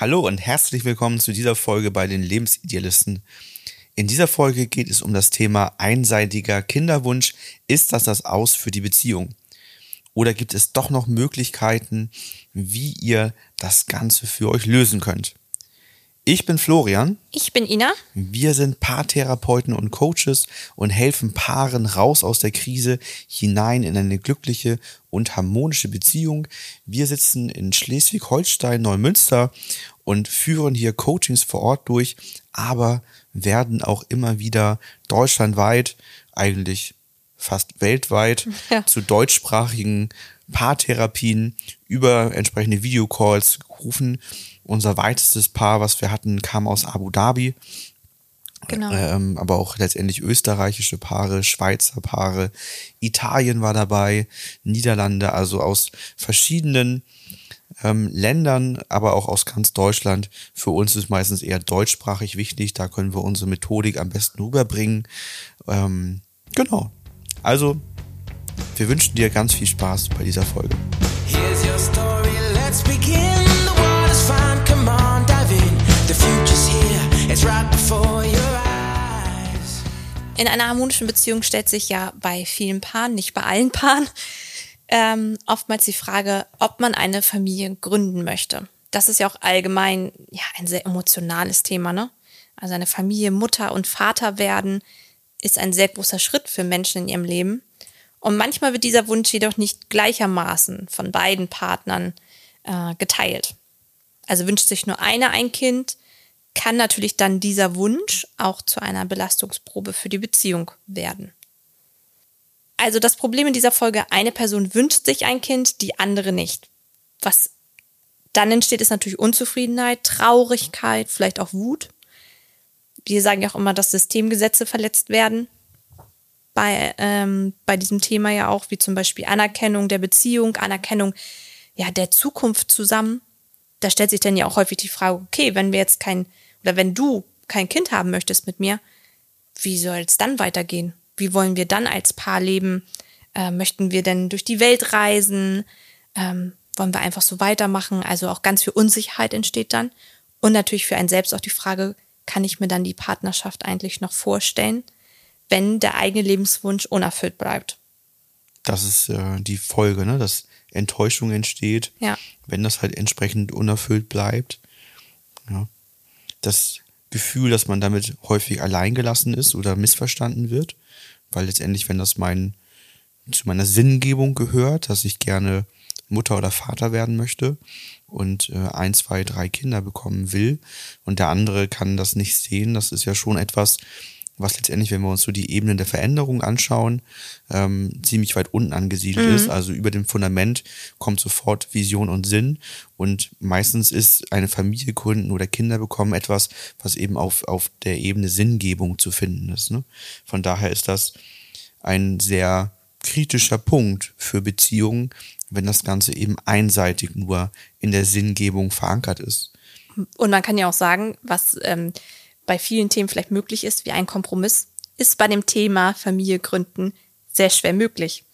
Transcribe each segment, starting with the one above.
Hallo und herzlich willkommen zu dieser Folge bei den Lebensidealisten. In dieser Folge geht es um das Thema einseitiger Kinderwunsch. Ist das das Aus für die Beziehung? Oder gibt es doch noch Möglichkeiten, wie ihr das Ganze für euch lösen könnt? Ich bin Florian. Ich bin Ina. Wir sind Paartherapeuten und Coaches und helfen Paaren raus aus der Krise hinein in eine glückliche und harmonische Beziehung. Wir sitzen in Schleswig-Holstein, Neumünster und führen hier Coachings vor Ort durch, aber werden auch immer wieder deutschlandweit, eigentlich fast weltweit, ja. zu deutschsprachigen Paartherapien über entsprechende Videocalls rufen unser weitestes Paar, was wir hatten, kam aus Abu Dhabi. Genau. Ähm, aber auch letztendlich österreichische Paare, Schweizer Paare, Italien war dabei, Niederlande, also aus verschiedenen ähm, Ländern, aber auch aus ganz Deutschland. Für uns ist meistens eher deutschsprachig wichtig, da können wir unsere Methodik am besten rüberbringen. Ähm, genau. Also, wir wünschen dir ganz viel Spaß bei dieser Folge. Here's your story, let's begin. In einer harmonischen Beziehung stellt sich ja bei vielen Paaren, nicht bei allen Paaren, ähm, oftmals die Frage, ob man eine Familie gründen möchte. Das ist ja auch allgemein ja, ein sehr emotionales Thema, ne? Also eine Familie, Mutter und Vater werden, ist ein sehr großer Schritt für Menschen in ihrem Leben. Und manchmal wird dieser Wunsch jedoch nicht gleichermaßen von beiden Partnern äh, geteilt. Also wünscht sich nur einer ein Kind, kann natürlich dann dieser Wunsch auch zu einer Belastungsprobe für die Beziehung werden. Also das Problem in dieser Folge, eine Person wünscht sich ein Kind, die andere nicht. Was dann entsteht, ist natürlich Unzufriedenheit, Traurigkeit, vielleicht auch Wut. Wir sagen ja auch immer, dass Systemgesetze verletzt werden. Bei, ähm, bei diesem Thema ja auch, wie zum Beispiel Anerkennung der Beziehung, Anerkennung ja, der Zukunft zusammen. Da stellt sich dann ja auch häufig die Frage, okay, wenn wir jetzt kein oder wenn du kein Kind haben möchtest mit mir, wie soll es dann weitergehen? Wie wollen wir dann als Paar leben? Äh, möchten wir denn durch die Welt reisen? Ähm, wollen wir einfach so weitermachen? Also auch ganz viel Unsicherheit entsteht dann. Und natürlich für einen selbst auch die Frage, kann ich mir dann die Partnerschaft eigentlich noch vorstellen, wenn der eigene Lebenswunsch unerfüllt bleibt? Das ist äh, die Folge, ne? dass Enttäuschung entsteht, ja. wenn das halt entsprechend unerfüllt bleibt. Ja das Gefühl, dass man damit häufig alleingelassen ist oder missverstanden wird, weil letztendlich, wenn das mein, zu meiner Sinngebung gehört, dass ich gerne Mutter oder Vater werden möchte und äh, ein, zwei, drei Kinder bekommen will und der andere kann das nicht sehen, das ist ja schon etwas, was letztendlich, wenn wir uns so die Ebenen der Veränderung anschauen, ähm, ziemlich weit unten angesiedelt mhm. ist. Also über dem Fundament kommt sofort Vision und Sinn. Und meistens ist eine Familie gründen oder Kinder bekommen etwas, was eben auf, auf der Ebene Sinngebung zu finden ist. Ne? Von daher ist das ein sehr kritischer Punkt für Beziehungen, wenn das Ganze eben einseitig nur in der Sinngebung verankert ist. Und man kann ja auch sagen, was ähm, bei vielen Themen vielleicht möglich ist, wie ein Kompromiss, ist bei dem Thema Familie gründen sehr schwer möglich.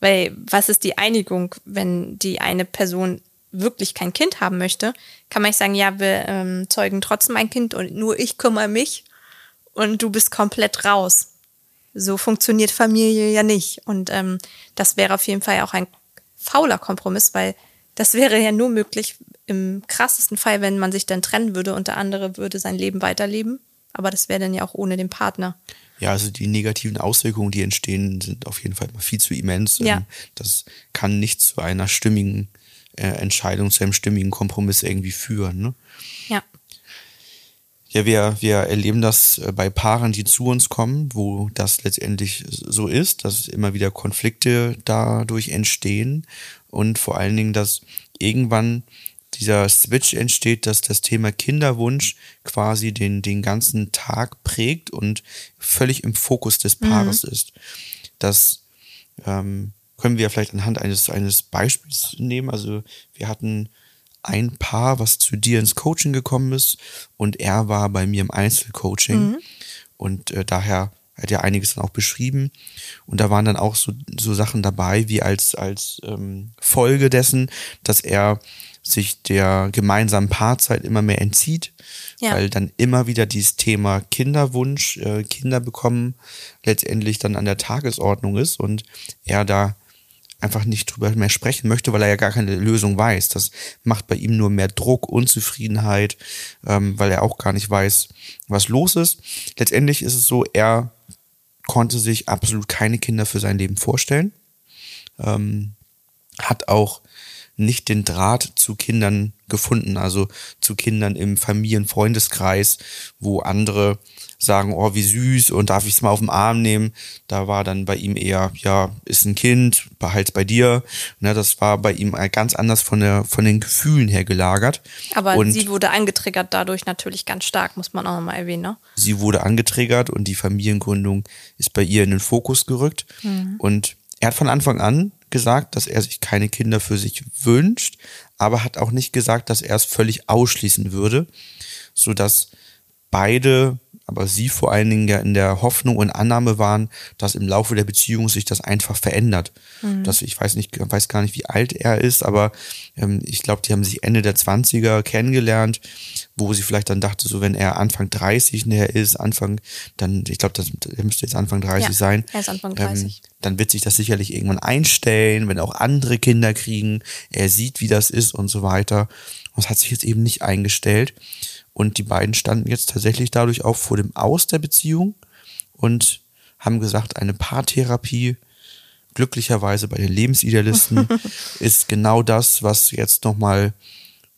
Weil was ist die Einigung, wenn die eine Person wirklich kein Kind haben möchte, kann man nicht sagen, ja, wir ähm, zeugen trotzdem ein Kind und nur ich kümmere mich und du bist komplett raus. So funktioniert Familie ja nicht. Und ähm, das wäre auf jeden Fall auch ein fauler Kompromiss, weil das wäre ja nur möglich im krassesten Fall, wenn man sich dann trennen würde und der andere würde sein Leben weiterleben aber das wäre dann ja auch ohne den Partner. Ja, also die negativen Auswirkungen, die entstehen, sind auf jeden Fall viel zu immens. Ja. Ähm, das kann nicht zu einer stimmigen äh, Entscheidung, zu einem stimmigen Kompromiss irgendwie führen. Ne? Ja. Ja, wir, wir erleben das äh, bei Paaren, die zu uns kommen, wo das letztendlich so ist, dass immer wieder Konflikte dadurch entstehen und vor allen Dingen, dass irgendwann dieser Switch entsteht, dass das Thema Kinderwunsch quasi den, den ganzen Tag prägt und völlig im Fokus des Paares mhm. ist. Das ähm, können wir vielleicht anhand eines, eines Beispiels nehmen. Also wir hatten ein Paar, was zu dir ins Coaching gekommen ist und er war bei mir im Einzelcoaching. Mhm. Und äh, daher Er hat ja einiges dann auch beschrieben. Und da waren dann auch so, so Sachen dabei, wie als, als ähm, Folge dessen, dass er sich der gemeinsamen Paarzeit immer mehr entzieht, ja. weil dann immer wieder dieses Thema Kinderwunsch, äh, Kinder bekommen, letztendlich dann an der Tagesordnung ist und er da einfach nicht drüber mehr sprechen möchte, weil er ja gar keine Lösung weiß. Das macht bei ihm nur mehr Druck, Unzufriedenheit, ähm, weil er auch gar nicht weiß, was los ist. Letztendlich ist es so, er konnte sich absolut keine Kinder für sein Leben vorstellen, ähm, hat auch nicht den Draht zu Kindern gefunden, also zu Kindern im Familienfreundeskreis, wo andere sagen, oh, wie süß und darf ich es mal auf den Arm nehmen. Da war dann bei ihm eher, ja, ist ein Kind, behalt's bei dir. Ne, das war bei ihm ganz anders von, der, von den Gefühlen her gelagert. Aber und sie wurde angetriggert dadurch natürlich ganz stark, muss man auch nochmal erwähnen. Ne? Sie wurde angetriggert und die Familiengründung ist bei ihr in den Fokus gerückt. Mhm. Und er hat von Anfang an gesagt, dass er sich keine Kinder für sich wünscht, aber hat auch nicht gesagt, dass er es völlig ausschließen würde, so dass beide, aber sie vor allen Dingen ja in der Hoffnung und Annahme waren, dass im Laufe der Beziehung sich das einfach verändert. Mhm. Dass ich weiß nicht, weiß gar nicht, wie alt er ist, aber ähm, ich glaube, die haben sich Ende der 20er kennengelernt, wo sie vielleicht dann dachte, so wenn er Anfang 30 näher ist, Anfang, dann, ich glaube, das er müsste jetzt Anfang 30 ja, sein. Er ist Anfang 30. Ähm, dann wird sich das sicherlich irgendwann einstellen, wenn auch andere Kinder kriegen. Er sieht, wie das ist und so weiter. Und es hat sich jetzt eben nicht eingestellt. Und die beiden standen jetzt tatsächlich dadurch auch vor dem Aus der Beziehung und haben gesagt, eine Paartherapie, glücklicherweise bei den Lebensidealisten, ist genau das, was jetzt nochmal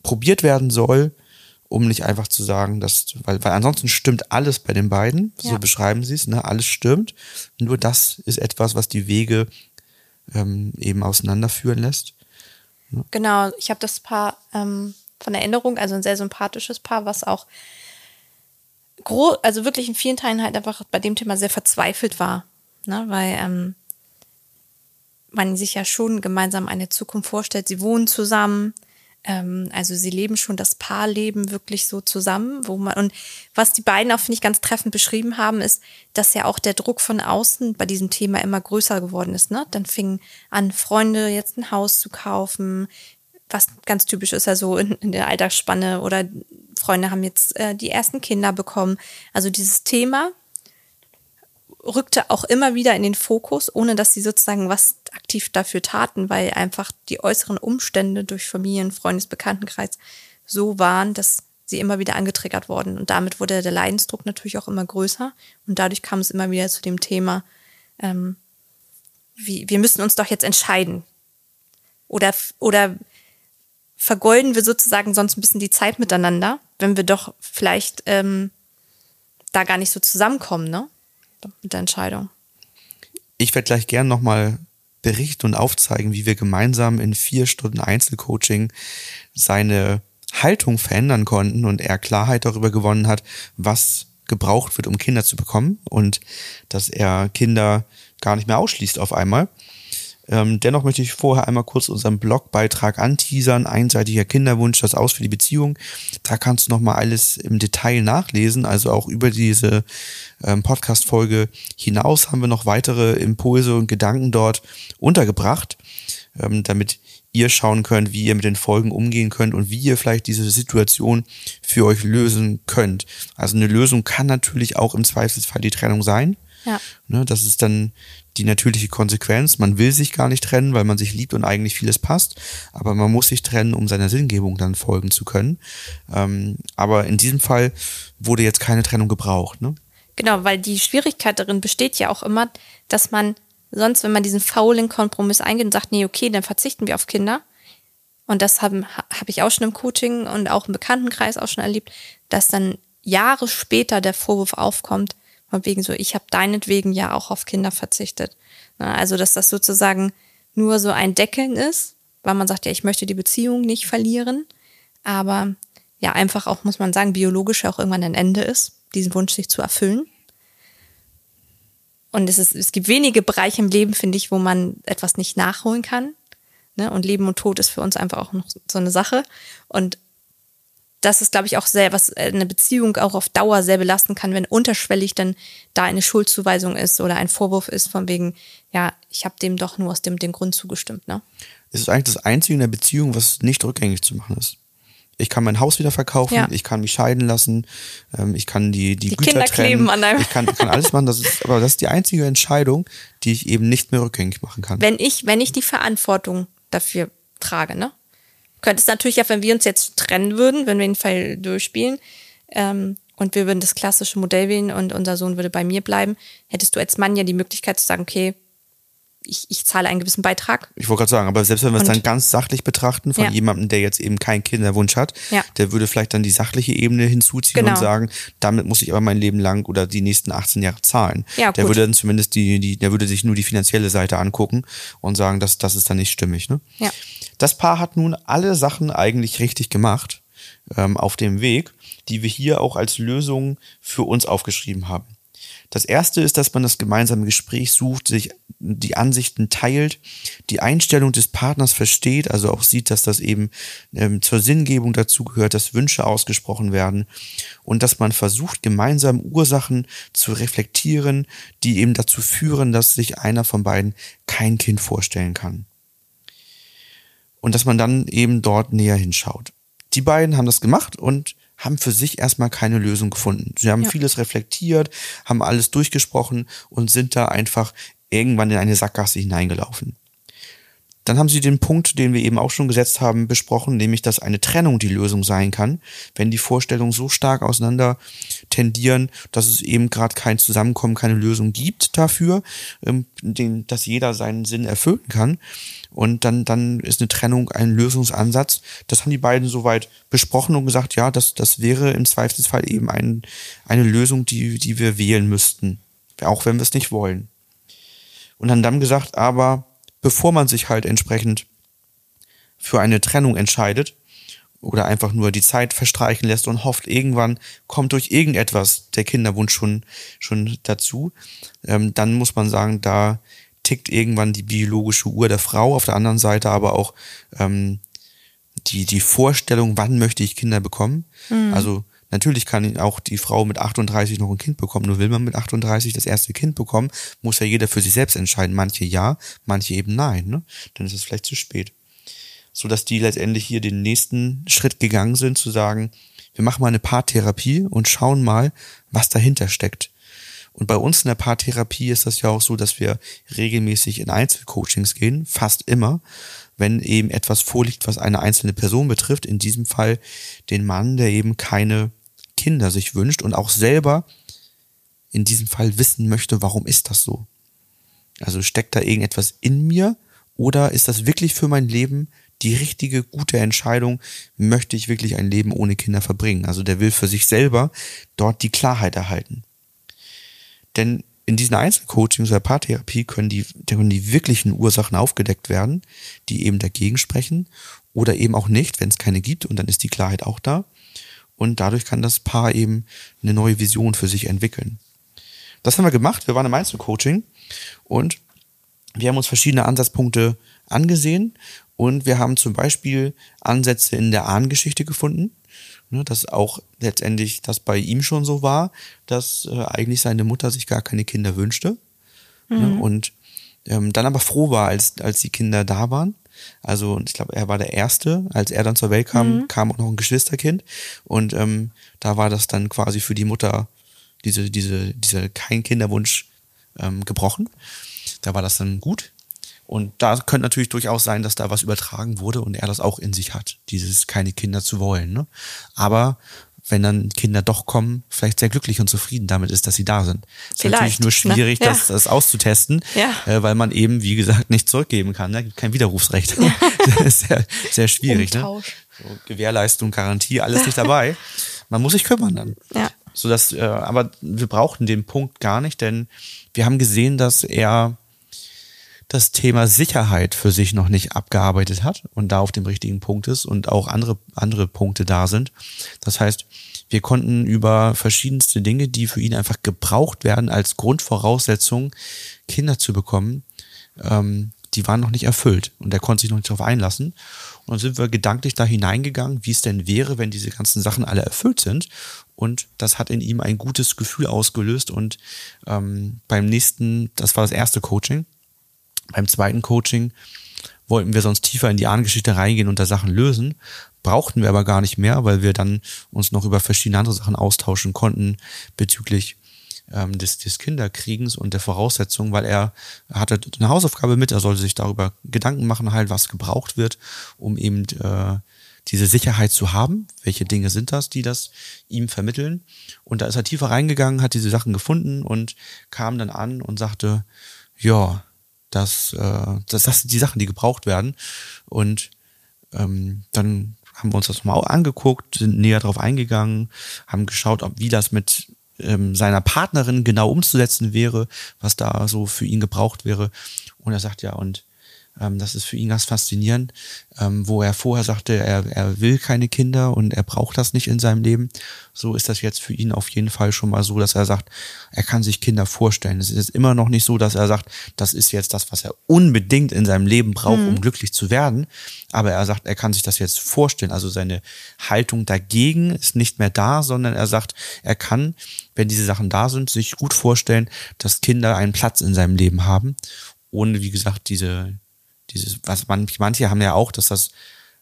probiert werden soll, um nicht einfach zu sagen, dass, weil, weil ansonsten stimmt alles bei den beiden, so ja. beschreiben sie es, ne, alles stimmt. Nur das ist etwas, was die Wege ähm, eben auseinanderführen lässt. Ja. Genau, ich habe das Paar ähm, von Erinnerung, also ein sehr sympathisches Paar, was auch groß, also wirklich in vielen Teilen halt einfach bei dem Thema sehr verzweifelt war. Ne? Weil ähm, man sich ja schon gemeinsam eine Zukunft vorstellt. Sie wohnen zusammen, ähm, also sie leben schon das Paarleben wirklich so zusammen, wo man und was die beiden auch finde ich ganz treffend beschrieben haben, ist, dass ja auch der Druck von außen bei diesem Thema immer größer geworden ist. Ne? Dann fingen an Freunde jetzt ein Haus zu kaufen, was ganz typisch ist ja so in, in der Alltagsspanne oder Freunde haben jetzt äh, die ersten Kinder bekommen. Also dieses Thema rückte auch immer wieder in den Fokus, ohne dass sie sozusagen was aktiv dafür taten, weil einfach die äußeren Umstände durch Familien, Freundes, Bekanntenkreis so waren, dass sie immer wieder angetriggert wurden. Und damit wurde der Leidensdruck natürlich auch immer größer. Und dadurch kam es immer wieder zu dem Thema, ähm, wie, wir müssen uns doch jetzt entscheiden. Oder, oder vergolden wir sozusagen sonst ein bisschen die Zeit miteinander, wenn wir doch vielleicht ähm, da gar nicht so zusammenkommen, ne? Mit der Entscheidung. Ich werde gleich gern nochmal berichten und aufzeigen, wie wir gemeinsam in vier Stunden Einzelcoaching seine Haltung verändern konnten und er Klarheit darüber gewonnen hat, was gebraucht wird, um Kinder zu bekommen und dass er Kinder gar nicht mehr ausschließt auf einmal. Ähm, dennoch möchte ich vorher einmal kurz unseren Blogbeitrag anteasern. Einseitiger Kinderwunsch, das Aus für die Beziehung. Da kannst du nochmal alles im Detail nachlesen. Also auch über diese ähm, Podcast-Folge hinaus haben wir noch weitere Impulse und Gedanken dort untergebracht, ähm, damit ihr schauen könnt, wie ihr mit den Folgen umgehen könnt und wie ihr vielleicht diese Situation für euch lösen könnt. Also eine Lösung kann natürlich auch im Zweifelsfall die Trennung sein. Ja. Ne, das ist dann die natürliche Konsequenz. Man will sich gar nicht trennen, weil man sich liebt und eigentlich vieles passt. Aber man muss sich trennen, um seiner Sinngebung dann folgen zu können. Ähm, aber in diesem Fall wurde jetzt keine Trennung gebraucht. Ne? Genau, weil die Schwierigkeit darin besteht ja auch immer, dass man sonst, wenn man diesen faulen Kompromiss eingeht und sagt, nee, okay, dann verzichten wir auf Kinder. Und das habe hab ich auch schon im Coaching und auch im Bekanntenkreis auch schon erlebt, dass dann Jahre später der Vorwurf aufkommt, von wegen so, ich habe deinetwegen ja auch auf Kinder verzichtet. Also, dass das sozusagen nur so ein Deckeln ist, weil man sagt, ja, ich möchte die Beziehung nicht verlieren, aber ja, einfach auch, muss man sagen, biologisch auch irgendwann ein Ende ist, diesen Wunsch sich zu erfüllen. Und es, ist, es gibt wenige Bereiche im Leben, finde ich, wo man etwas nicht nachholen kann. Ne? Und Leben und Tod ist für uns einfach auch noch so eine Sache. Und dass es, glaube ich, auch sehr, was äh, eine Beziehung auch auf Dauer sehr belasten kann, wenn unterschwellig dann da eine Schuldzuweisung ist oder ein Vorwurf ist, von wegen, ja, ich habe dem doch nur aus dem, dem Grund zugestimmt, ne? Es ist eigentlich das Einzige in der Beziehung, was nicht rückgängig zu machen ist. Ich kann mein Haus wieder verkaufen, Ja. ich kann mich scheiden lassen, ähm, ich kann die, die, Die Güter Kinder trennen. kleben an deinem- Ich kann, kann alles machen, das ist, aber das ist die einzige Entscheidung, die ich eben nicht mehr rückgängig machen kann. Wenn ich, wenn ich die Verantwortung dafür trage, ne? Könnte es natürlich ja, wenn wir uns jetzt trennen würden, wenn wir den Fall durchspielen, ähm, und wir würden das klassische Modell wählen und unser Sohn würde bei mir bleiben, hättest du als Mann ja die Möglichkeit zu sagen, okay, ich, ich zahle einen gewissen Beitrag. Ich wollte gerade sagen, aber selbst wenn wir es dann ganz sachlich betrachten von Ja. jemandem, der jetzt eben keinen Kinderwunsch hat, Ja. der würde vielleicht dann die sachliche Ebene hinzuziehen Genau. und sagen, damit muss ich aber mein Leben lang oder die nächsten 18 Jahre zahlen. Ja, der gut. würde dann zumindest die, die, der würde sich nur die finanzielle Seite angucken und sagen, dass das ist dann nicht stimmig. Ne? Ja. Das Paar hat nun alle Sachen eigentlich richtig gemacht ähm, auf dem Weg, die wir hier auch als Lösung für uns aufgeschrieben haben. Das erste ist, dass man das gemeinsame Gespräch sucht, sich die Ansichten teilt, die Einstellung des Partners versteht, also auch sieht, dass das eben ähm, zur Sinngebung dazu gehört, dass Wünsche ausgesprochen werden und dass man versucht, gemeinsam Ursachen zu reflektieren, die eben dazu führen, dass sich einer von beiden kein Kind vorstellen kann. Und dass man dann eben dort näher hinschaut. Die beiden haben das gemacht und haben für sich erstmal keine Lösung gefunden. Sie haben Ja. vieles reflektiert, haben alles durchgesprochen und sind da einfach irgendwann in eine Sackgasse hineingelaufen. Dann haben sie den Punkt, den wir eben auch schon gesetzt haben, besprochen, nämlich, dass eine Trennung die Lösung sein kann, wenn die Vorstellungen so stark auseinander tendieren, dass es eben gerade kein Zusammenkommen, keine Lösung gibt dafür, ähm, den, dass jeder seinen Sinn erfüllen kann. Und dann, dann ist eine Trennung ein Lösungsansatz. Das haben die beiden soweit besprochen und gesagt, ja, das, das wäre im Zweifelsfall eben ein, eine Lösung, die, die wir wählen müssten. Auch wenn wir es nicht wollen. Und haben dann gesagt, aber bevor man sich halt entsprechend für eine Trennung entscheidet oder einfach nur die Zeit verstreichen lässt und hofft, irgendwann kommt durch irgendetwas der Kinderwunsch schon, schon dazu, ähm, dann muss man sagen, da tickt irgendwann die biologische Uhr der Frau, auf der anderen Seite aber auch ähm, die, die Vorstellung, wann möchte ich Kinder bekommen. Also natürlich kann auch die Frau mit 38 noch ein Kind bekommen. Nur will man mit 38 das erste Kind bekommen, muss ja jeder für sich selbst entscheiden. Manche ja, manche eben nein. Ne? Dann ist es vielleicht zu spät. So dass die letztendlich hier den nächsten Schritt gegangen sind, zu sagen, wir machen mal eine Paartherapie und schauen mal, was dahinter steckt. Und bei uns in der Paartherapie ist das ja auch so, dass wir regelmäßig in Einzelcoachings gehen, fast immer, wenn eben etwas vorliegt, was eine einzelne Person betrifft, in diesem Fall den Mann, der eben keine Kinder sich wünscht und auch selber in diesem Fall wissen möchte, warum ist das so? Also steckt da irgendetwas in mir oder ist das wirklich für mein Leben die richtige, gute Entscheidung? Möchte ich wirklich ein Leben ohne Kinder verbringen? Also der will für sich selber dort die Klarheit erhalten. Denn in diesen Einzelcoachings oder Paartherapie können die, können die wirklichen Ursachen aufgedeckt werden, die eben dagegen sprechen oder eben auch nicht, wenn es keine gibt und dann ist die Klarheit auch da. Und dadurch kann das Paar eben eine neue Vision für sich entwickeln. Das haben wir gemacht. Wir waren im Einzelcoaching und wir haben uns verschiedene Ansatzpunkte angesehen und wir haben zum Beispiel Ansätze in der Ahnengeschichte gefunden, ne, dass auch letztendlich das bei ihm schon so war, dass äh, eigentlich seine Mutter sich gar keine Kinder wünschte ne, und ähm, dann aber froh war, als, als die Kinder da waren. Also ich glaube, er war der Erste, als er dann zur Welt kam, kam auch noch ein Geschwisterkind und ähm, da war das dann quasi für die Mutter diese, diese, diese kein Kinderwunsch ähm, gebrochen. Da war das dann gut. Und da könnte natürlich durchaus sein, dass da was übertragen wurde und er das auch in sich hat, dieses keine Kinder zu wollen. Ne? Aber wenn dann Kinder doch kommen, vielleicht sehr glücklich und zufrieden damit ist, dass sie da sind. Ist natürlich nur ne? schwierig, Ja. das, das auszutesten, Ja. äh, weil man eben, wie gesagt, nicht zurückgeben kann. Ne? Gibt kein Widerrufsrecht. das ist sehr, sehr schwierig. Ne? So, Gewährleistung, Garantie, alles nicht dabei. Man muss sich kümmern dann. Ja. So dass, äh, aber wir brauchten den Punkt gar nicht, denn wir haben gesehen, dass er das Thema Sicherheit für sich noch nicht abgearbeitet hat und da auf dem richtigen Punkt ist und auch andere, andere Punkte da sind. Das heißt, wir konnten über verschiedenste Dinge, die für ihn einfach gebraucht werden als Grundvoraussetzung, Kinder zu bekommen, ähm, die waren noch nicht erfüllt und er konnte sich noch nicht darauf einlassen. Und dann sind wir gedanklich da hineingegangen, wie es denn wäre, wenn diese ganzen Sachen alle erfüllt sind. Und das hat in ihm ein gutes Gefühl ausgelöst. Und ähm, beim nächsten, das war das erste Coaching, beim zweiten Coaching wollten wir sonst tiefer in die Ahnengeschichte reingehen und da Sachen lösen. Brauchten wir aber gar nicht mehr, weil wir dann uns noch über verschiedene andere Sachen austauschen konnten bezüglich ähm, des, des Kinderkriegens und der Voraussetzungen, weil er hatte eine Hausaufgabe mit, er sollte sich darüber Gedanken machen, halt, was gebraucht wird, um eben äh, diese Sicherheit zu haben. Welche Dinge sind das, die das ihm vermitteln? Und da ist er tiefer reingegangen, hat diese Sachen gefunden und kam dann an und sagte, ja, das, äh, das, das sind die Sachen, die gebraucht werden. Und ähm, dann haben wir uns das mal angeguckt, sind näher drauf eingegangen, haben geschaut, ob wie das mit ähm, seiner Partnerin genau umzusetzen wäre, was da so für ihn gebraucht wäre. Und er sagt ja, und ähm, das ist für ihn ganz faszinierend, ähm, wo er vorher sagte, er, er will keine Kinder und er braucht das nicht in seinem Leben. So ist das jetzt für ihn auf jeden Fall schon mal so, dass er sagt, er kann sich Kinder vorstellen. Es ist immer noch nicht so, dass er sagt, das ist jetzt das, was er unbedingt in seinem Leben braucht, mhm. um glücklich zu werden. Aber er sagt, er kann sich das jetzt vorstellen. Also seine Haltung dagegen ist nicht mehr da, sondern er sagt, er kann, wenn diese Sachen da sind, sich gut vorstellen, dass Kinder einen Platz in seinem Leben haben ohne, wie gesagt, diese, dieses, was man, manche haben ja auch, dass das,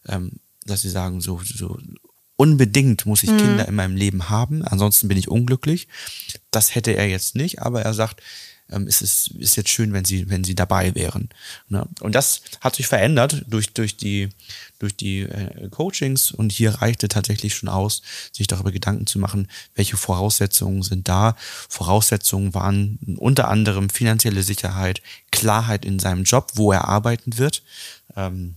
ähm, dass sie sagen, so, so unbedingt muss ich mhm. Kinder in meinem Leben haben, ansonsten bin ich unglücklich. Das hätte er jetzt nicht, aber er sagt, ähm, es ist, ist jetzt schön, wenn sie, wenn sie dabei wären. Ne? Und das hat sich verändert durch, durch die, durch die äh, Coachings und hier reichte tatsächlich schon aus, sich darüber Gedanken zu machen, welche Voraussetzungen sind da. Voraussetzungen waren unter anderem finanzielle Sicherheit, Klarheit in seinem Job, wo er arbeiten wird. Ähm,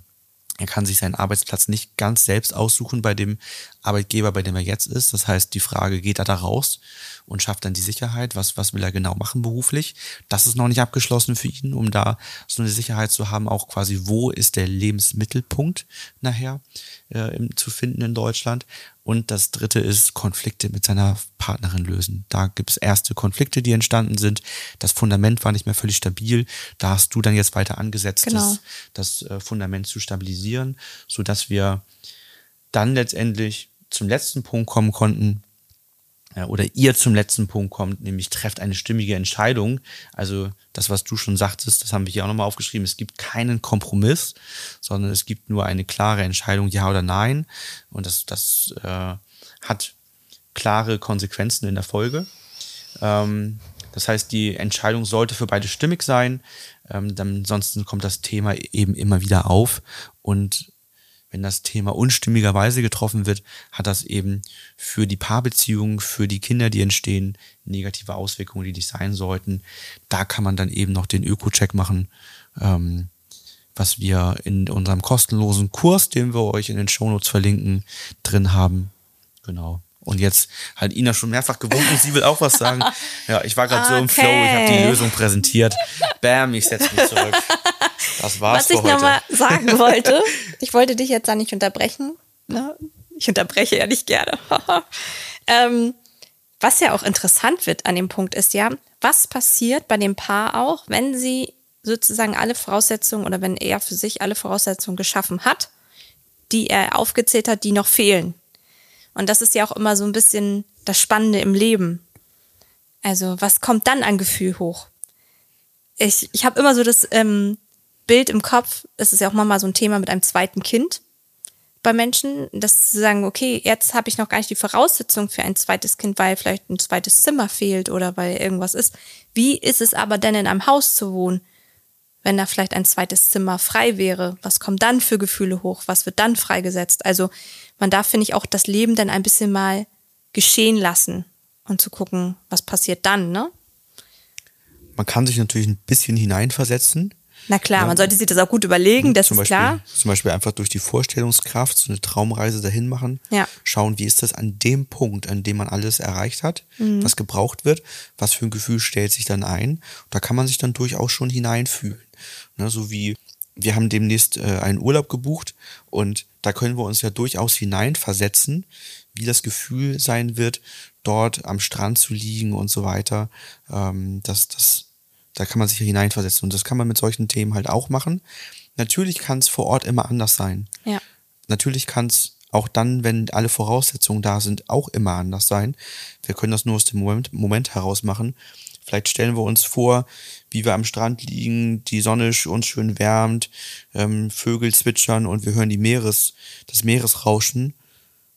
er kann sich seinen Arbeitsplatz nicht ganz selbst aussuchen bei dem Arbeitgeber, bei dem er jetzt ist. Das heißt, die Frage, geht er da raus und schafft dann die Sicherheit? Was, was will er genau machen beruflich? Das ist noch nicht abgeschlossen für ihn, um da so eine Sicherheit zu haben, auch quasi, wo ist der Lebensmittelpunkt nachher äh, zu finden in Deutschland? Und das dritte ist Konflikte mit seiner Partnerin lösen. Da gibt es erste Konflikte, die entstanden sind. Das Fundament war nicht mehr völlig stabil. Da hast du dann jetzt weiter angesetzt, genau. das, das äh, Fundament zu stabilisieren, so dass wir dann letztendlich zum letzten Punkt kommen konnten, oder ihr zum letzten Punkt kommt, nämlich trefft eine stimmige Entscheidung. Also das, was du schon sagtest, das haben wir hier auch nochmal aufgeschrieben. Es gibt keinen Kompromiss, sondern es gibt nur eine klare Entscheidung, ja oder nein. Und das, das äh, hat klare Konsequenzen in der Folge. Ähm, das heißt, die Entscheidung sollte für beide stimmig sein. Ähm, dann, ansonsten kommt das Thema eben immer wieder auf und wenn das Thema unstimmigerweise getroffen wird, hat das eben für die Paarbeziehungen, für die Kinder, die entstehen, negative Auswirkungen, die nicht sein sollten. Da kann man dann eben noch den Öko-Check machen, ähm, was wir in unserem kostenlosen Kurs, den wir euch in den Shownotes verlinken, drin haben. Genau. Und jetzt hat Ina schon mehrfach gewunken, sie will auch was sagen. Ja, ich war gerade okay. so im Flow, ich habe die Lösung präsentiert. Bam, ich setze mich zurück. Das war's Was ich nochmal sagen wollte, ich wollte dich jetzt da nicht unterbrechen. Ne? Ich unterbreche ja nicht gerne. ähm, was ja auch interessant wird an dem Punkt ist ja, was passiert bei dem Paar auch, wenn sie sozusagen alle Voraussetzungen oder wenn er für sich alle Voraussetzungen geschaffen hat, die er aufgezählt hat, die noch fehlen. Und das ist ja auch immer so ein bisschen das Spannende im Leben. Also was kommt dann an Gefühl hoch? Ich, ich habe immer so das ähm, Bild im Kopf, es ist ja auch manchmal so ein Thema mit einem zweiten Kind bei Menschen, dass sie sagen, okay, jetzt habe ich noch gar nicht die Voraussetzung für ein zweites Kind, weil vielleicht ein zweites Zimmer fehlt oder weil irgendwas ist. Wie ist es aber denn in einem Haus zu wohnen, wenn da vielleicht ein zweites Zimmer frei wäre? Was kommen dann für Gefühle hoch? Was wird dann freigesetzt? Also man darf, finde ich, auch das Leben dann ein bisschen mal geschehen lassen und zu gucken, was passiert dann, ne? Man kann sich natürlich ein bisschen hineinversetzen na klar, ja. man sollte sich das auch gut überlegen, das zum ist Beispiel, klar. Zum Beispiel einfach durch die Vorstellungskraft so eine Traumreise dahin machen. Ja. Schauen, wie ist das an dem Punkt, an dem man alles erreicht hat, mhm. was gebraucht wird, was für ein Gefühl stellt sich dann ein. Da kann man sich dann durchaus schon hineinfühlen. Ne, so wie wir haben demnächst äh, einen Urlaub gebucht und da können wir uns ja durchaus hineinversetzen, wie das Gefühl sein wird, dort am Strand zu liegen und so weiter. Ähm, das, das Da kann man sich hineinversetzen. Und das kann man mit solchen Themen halt auch machen. Natürlich kann es vor Ort immer anders sein. Ja. Natürlich kann es auch dann, wenn alle Voraussetzungen da sind, auch immer anders sein. Wir können das nur aus dem Moment, Moment heraus machen. Vielleicht stellen wir uns vor, wie wir am Strand liegen, die Sonne uns schön wärmt, ähm, Vögel zwitschern und wir hören die Meeres, das Meeresrauschen.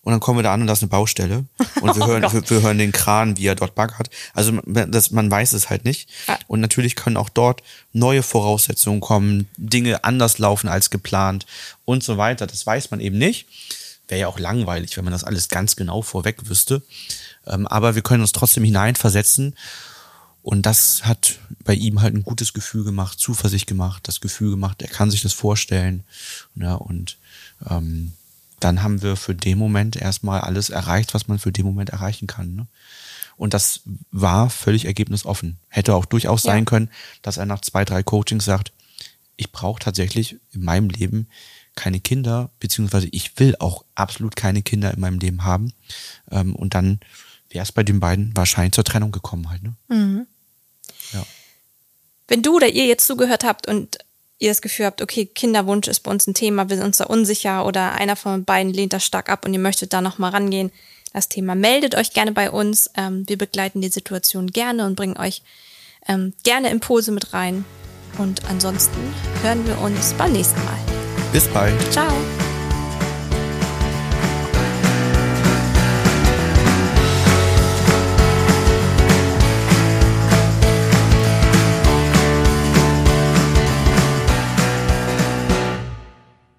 Und dann kommen wir da an und da ist eine Baustelle. Und wir Oh hören, wir, wir hören den Kran, wie er dort baggert. Also man- das, man weiß es halt nicht. Ja. Und natürlich können auch dort neue Voraussetzungen kommen, Dinge anders laufen als geplant und so weiter. Das weiß man eben nicht. Wäre ja auch langweilig, wenn man das alles ganz genau vorweg wüsste. Ähm, aber wir können uns trotzdem hineinversetzen. Und das hat bei ihm halt ein gutes Gefühl gemacht, Zuversicht gemacht, das Gefühl gemacht, er kann sich das vorstellen. Ja, und ähm, dann haben wir für den Moment erstmal alles erreicht, was man für den Moment erreichen kann. Ne? Und das war völlig ergebnisoffen. Hätte auch durchaus Ja. sein können, dass er nach zwei, drei Coachings sagt, ich brauche tatsächlich in meinem Leben keine Kinder, beziehungsweise ich will auch absolut keine Kinder in meinem Leben haben. Ähm, und dann wäre es bei den beiden wahrscheinlich zur Trennung gekommen halt. Ne? Ja. Wenn du oder ihr jetzt zugehört habt und ihr das Gefühl habt, okay, Kinderwunsch ist bei uns ein Thema, wir sind uns da unsicher oder einer von beiden lehnt das stark ab und ihr möchtet da nochmal rangehen, das Thema, meldet euch gerne bei uns. Ähm, wir begleiten die Situation gerne und bringen euch ähm, gerne Impulse mit rein. Und ansonsten hören wir uns beim nächsten Mal. Bis bald. Ciao!